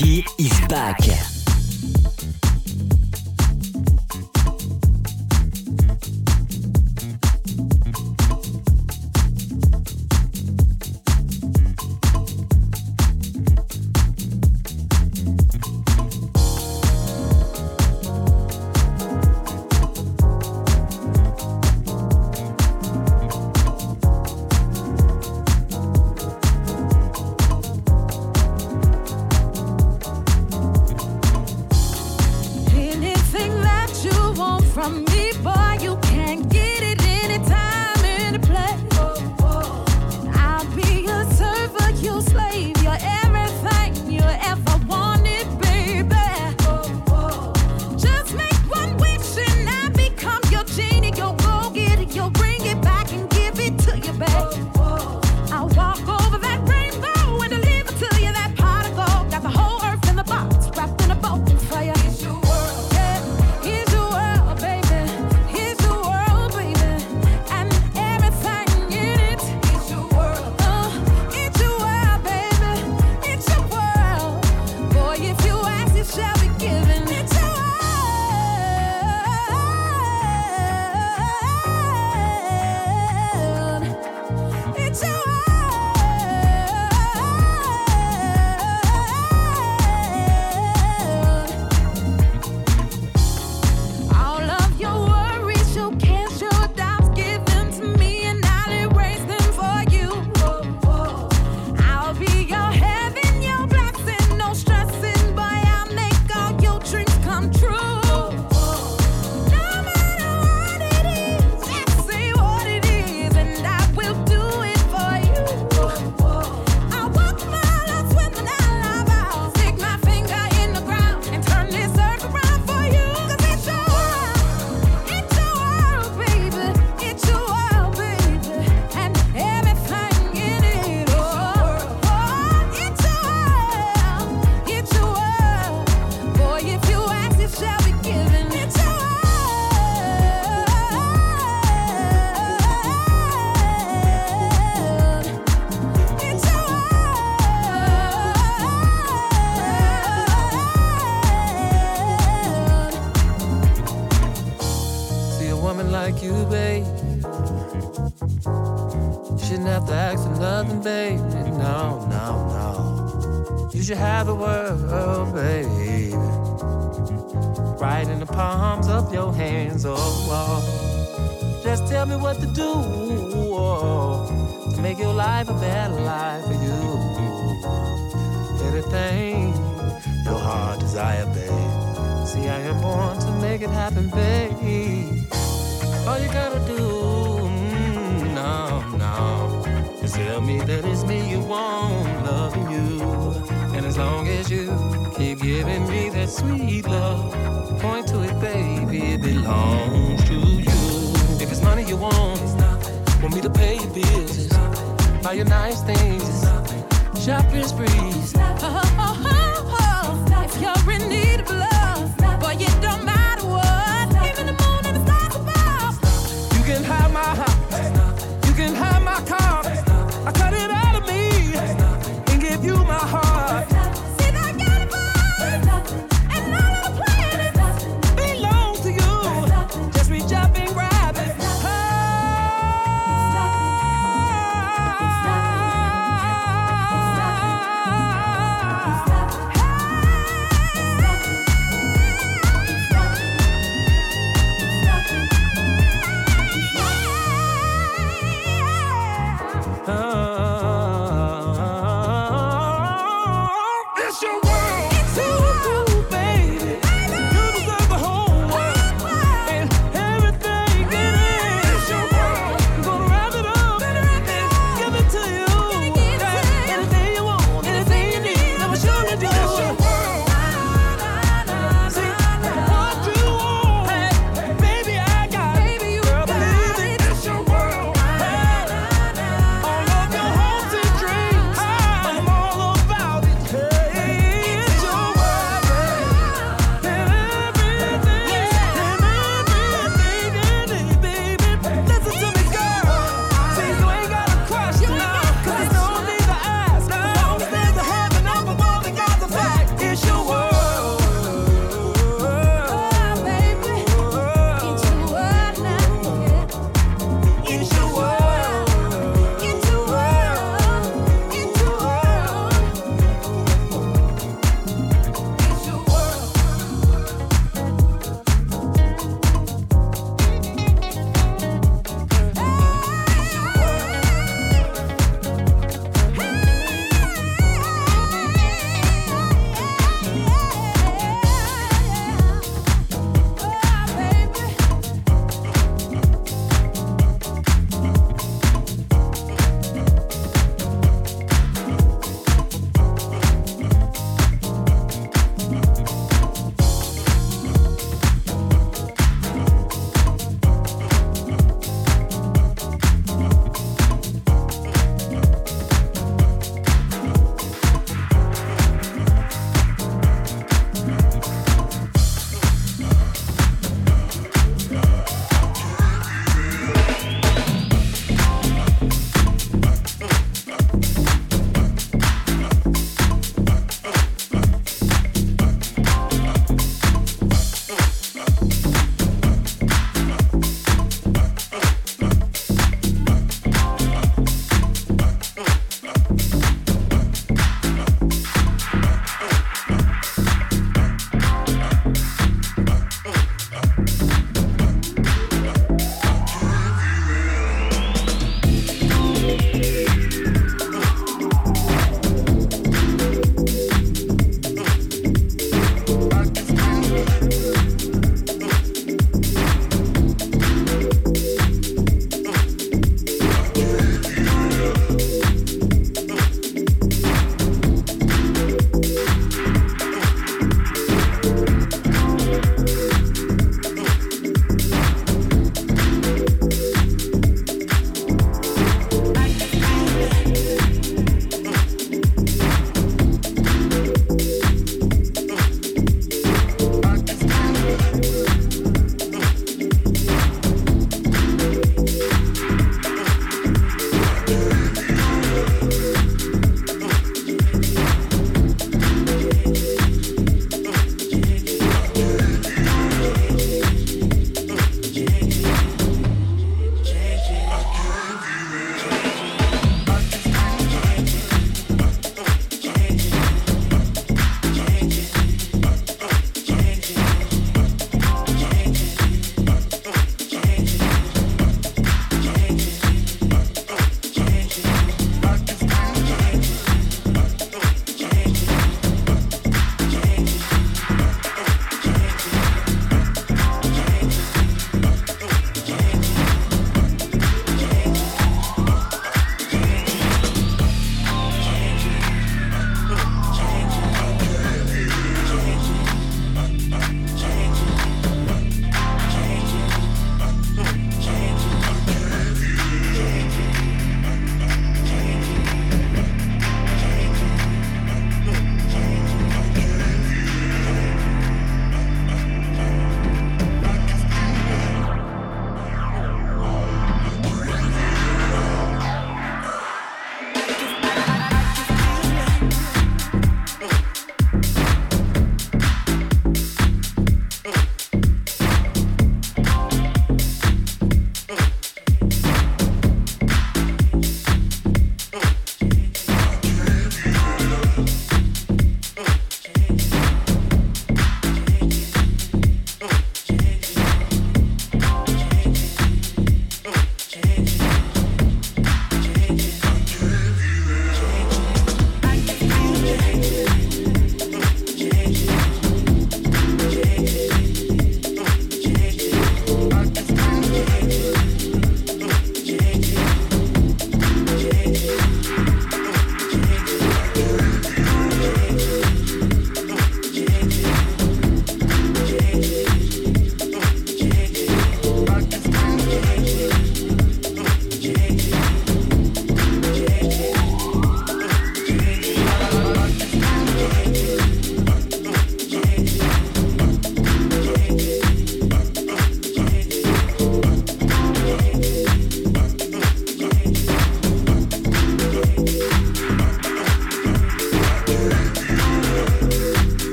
Kiki is back.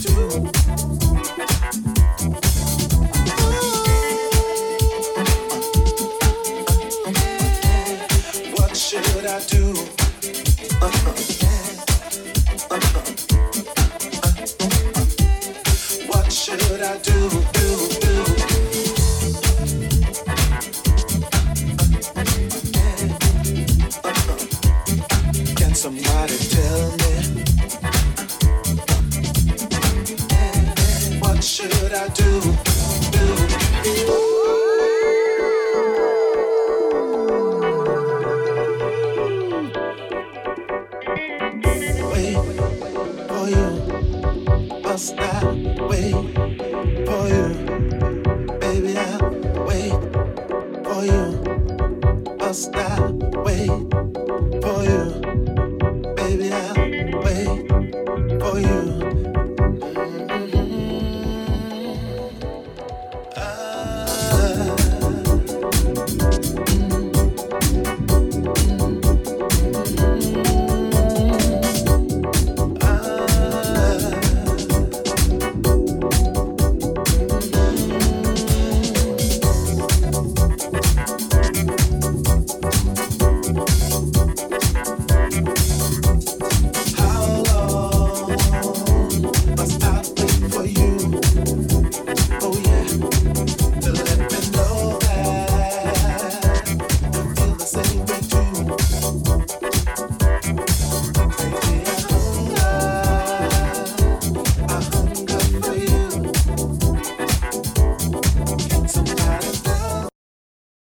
do.